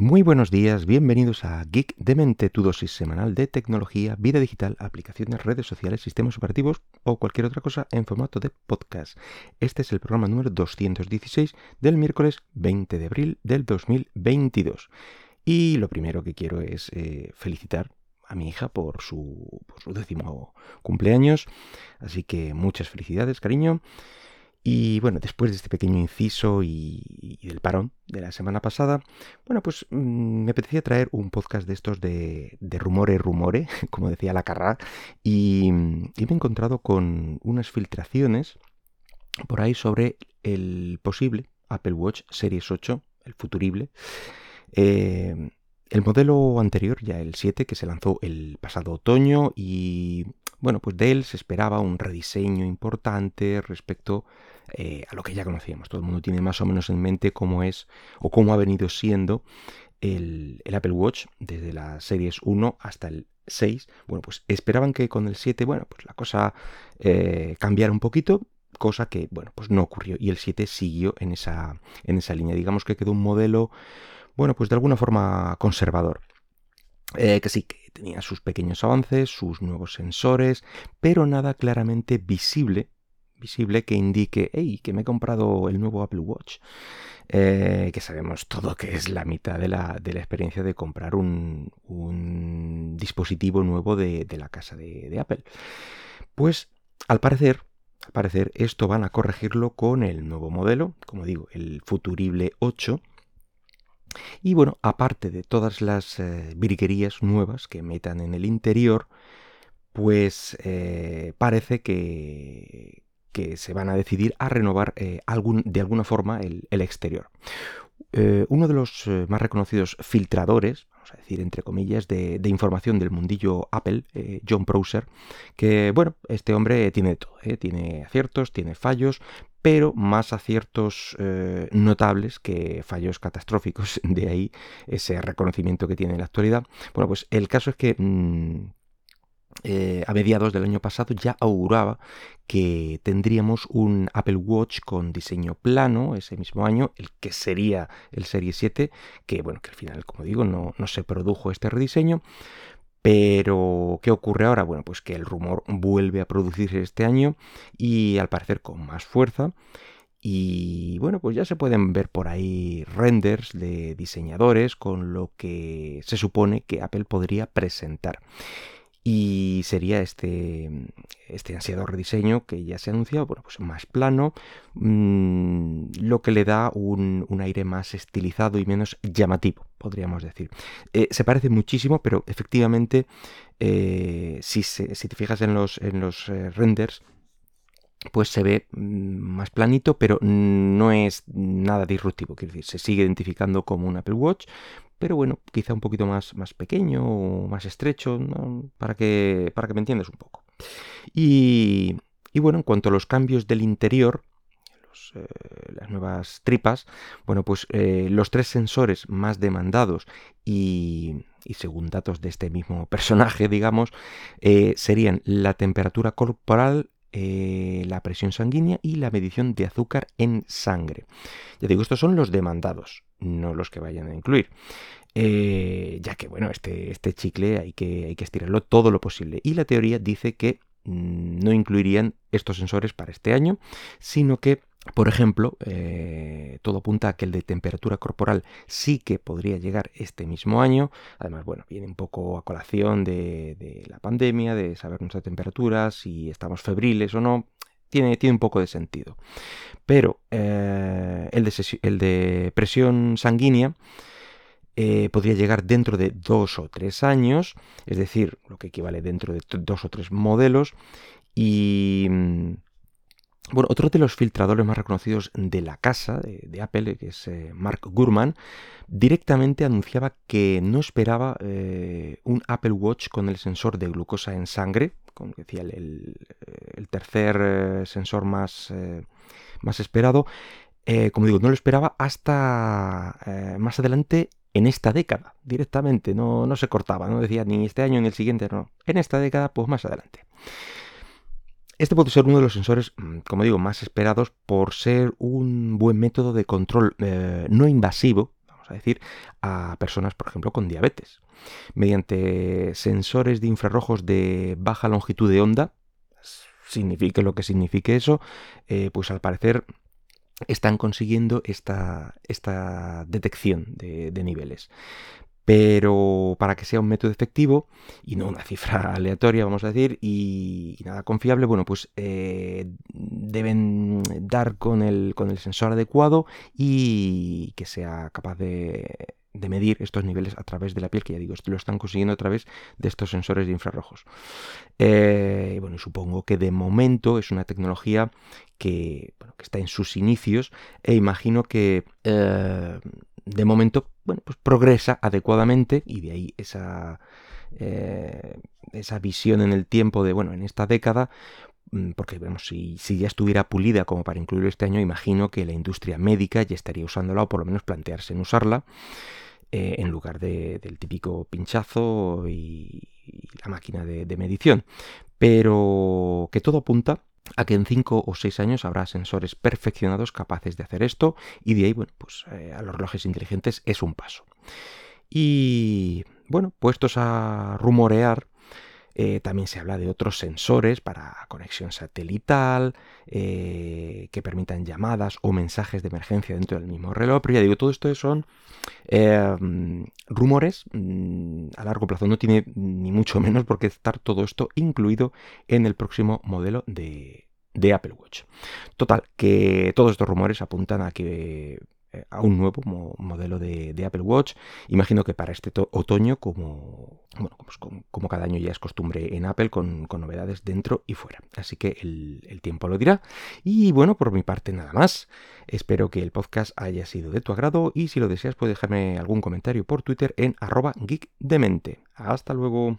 Muy buenos días, bienvenidos a Geek de Mente, tu dosis semanal de tecnología, vida digital, aplicaciones, redes sociales, sistemas operativos o cualquier otra cosa en formato de podcast. Este es el programa número 216 del miércoles 20 de abril del 2022. Y lo primero que quiero es eh, felicitar a mi hija por su, por su décimo cumpleaños. Así que muchas felicidades, cariño. Y bueno, después de este pequeño inciso y, del parón de la semana pasada, bueno, pues mm, me apetecía traer un podcast de estos de, rumore, rumore, como decía la carra, y, me he encontrado con unas filtraciones por ahí sobre el posible Apple Watch Series 8, el futurible. Eh, el modelo anterior, ya el 7, que se lanzó el pasado otoño y bueno, pues de él se esperaba un rediseño importante respecto eh, a lo que ya conocíamos. Todo el mundo tiene más o menos en mente cómo es o cómo ha venido siendo el, Apple Watch desde las series 1 hasta el 6. Bueno, pues esperaban que con el 7, bueno, pues la cosa eh, cambiara un poquito, cosa que, bueno, pues no ocurrió. Y el 7 siguió en esa, en esa línea. Digamos que quedó un modelo, bueno, pues de alguna forma conservador. Eh, que sí, que tenía sus pequeños avances, sus nuevos sensores, pero nada claramente visible visible que indique, hey, que me he comprado el nuevo Apple Watch. Eh, que sabemos todo que es la mitad de la, experiencia de comprar un, dispositivo nuevo de, la casa de, de, Apple. Pues al parecer, al parecer, esto van a corregirlo con el nuevo modelo, como digo, el Futurible 8 y bueno, aparte de todas las eh, virguerías nuevas que metan en el interior, pues eh, parece que, que, se van a decidir a renovar eh, algún, de alguna forma el, exterior. Uno de los más reconocidos filtradores, vamos a decir entre comillas, de, información del mundillo Apple, John Prosser, que bueno, este hombre tiene todo, tiene aciertos, tiene fallos, pero más aciertos eh, notables que fallos catastróficos. De ahí ese reconocimiento que tiene en la actualidad. Bueno, pues el caso es que mm, eh, a mediados del año pasado ya auguraba que tendríamos un Apple Watch con diseño plano ese mismo año, el que sería el Serie 7, que bueno, que al final, como digo, no, no se produjo este rediseño, pero, ¿qué ocurre ahora? Bueno, pues que el rumor vuelve a producirse este año y al parecer con más fuerza. Y bueno, pues ya se pueden ver por ahí renders de diseñadores con lo que se supone que Apple podría presentar y sería este, este ansiado rediseño que ya se ha anunciado, bueno, pues más plano, mm, lo que le da un, aire más estilizado y menos llamativo, podríamos decir. Eh, se parece muchísimo, pero efectivamente, eh, si, si, te fijas en los, en los eh, renders, pues se ve mm, más planito, pero no es nada disruptivo, quiero decir, se sigue identificando como un Apple Watch, pero bueno, quizá un poquito más, más pequeño o más estrecho, para, que, para que me entiendas un poco. Y, bueno, en cuanto a los cambios del interior, eh, las nuevas tripas, bueno, pues eh, los tres sensores más demandados y, según datos de este mismo personaje, digamos, eh, serían la temperatura corporal, la presión sanguínea y la medición de azúcar en sangre. Ya digo, estos son los demandados no los que vayan a incluir. Eh, ya que, bueno, este, este chicle hay que, hay que estirarlo todo lo posible. Y la teoría dice que mm, no incluirían estos sensores para este año, sino que por ejemplo, eh, todo apunta a que el de temperatura corporal sí que podría llegar este mismo año. Además, bueno, viene un poco a colación de, la pandemia, de saber nuestra temperatura, si estamos febriles o no. Tiene, un poco de sentido. Pero eh, el, de, el de presión sanguínea eh, podría llegar dentro de dos o tres años, es decir, lo que equivale dentro de dos o tres modelos. Y mm, bueno, otro de los filtradores más reconocidos de la casa de, Apple, que es eh, Mark Gurman, directamente anunciaba que no esperaba un Apple Watch con el sensor de glucosa en sangre, como decía el, tercer sensor más más esperado. Eh, como digo, no lo esperaba hasta eh, más adelante en esta década, directamente, no, no se cortaba, no decía ni este año ni el siguiente, no. En esta década, pues más adelante. Este puede ser uno de los sensores, mm, como digo, más esperados por ser un buen método de control eh, no invasivo, vamos a decir, a personas, por ejemplo, con diabetes. Mediante sensores de infrarrojos de baja longitud de onda, signifique lo que signifique eso, eh, pues al parecer están consiguiendo esta, esta detección de, niveles. Pero para que sea un método efectivo y no una cifra aleatoria, vamos a decir, y, nada confiable, bueno, pues eh, deben dar con el, con el sensor adecuado y que sea capaz de de medir estos niveles a través de la piel, que ya digo, esto lo están consiguiendo a través de estos sensores de infrarrojos. Eh, bueno, supongo que de momento es una tecnología que, está en sus inicios e imagino que eh, de momento bueno, pues progresa adecuadamente y de ahí esa, eh, esa visión en el tiempo de, bueno, en esta década, porque vemos, si, si, ya estuviera pulida como para incluir este año, imagino que la industria médica ya estaría usándola o por lo menos plantearse en usarla. Eh, en lugar del típico pinchazo y, la máquina de, medición. Pero que todo apunta a que en 5 o 6 años habrá sensores perfeccionados capaces de hacer esto y de ahí, bueno, pues eh, a los relojes inteligentes es un paso. Y bueno, puestos a rumorear, eh, también se habla de otros sensores para conexión satelital, eh, que permitan llamadas o mensajes de emergencia dentro del mismo reloj. Pero ya digo, todo esto son em, rumores mm, a largo plazo. No tiene ni mucho menos por qué estar todo esto incluido en el próximo modelo de, de Apple Watch. Total, que todos estos rumores apuntan a que a un nuevo modelo de, Apple Watch. Imagino que para este otoño, como, bueno, como, cada año ya es costumbre en Apple, con, novedades dentro y fuera. Así que el, tiempo lo dirá. Y bueno, por mi parte nada más. Espero que el podcast haya sido de tu agrado y si lo deseas puedes dejarme algún comentario por Twitter en arroba geekdemente. Hasta luego.